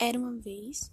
Era uma vez.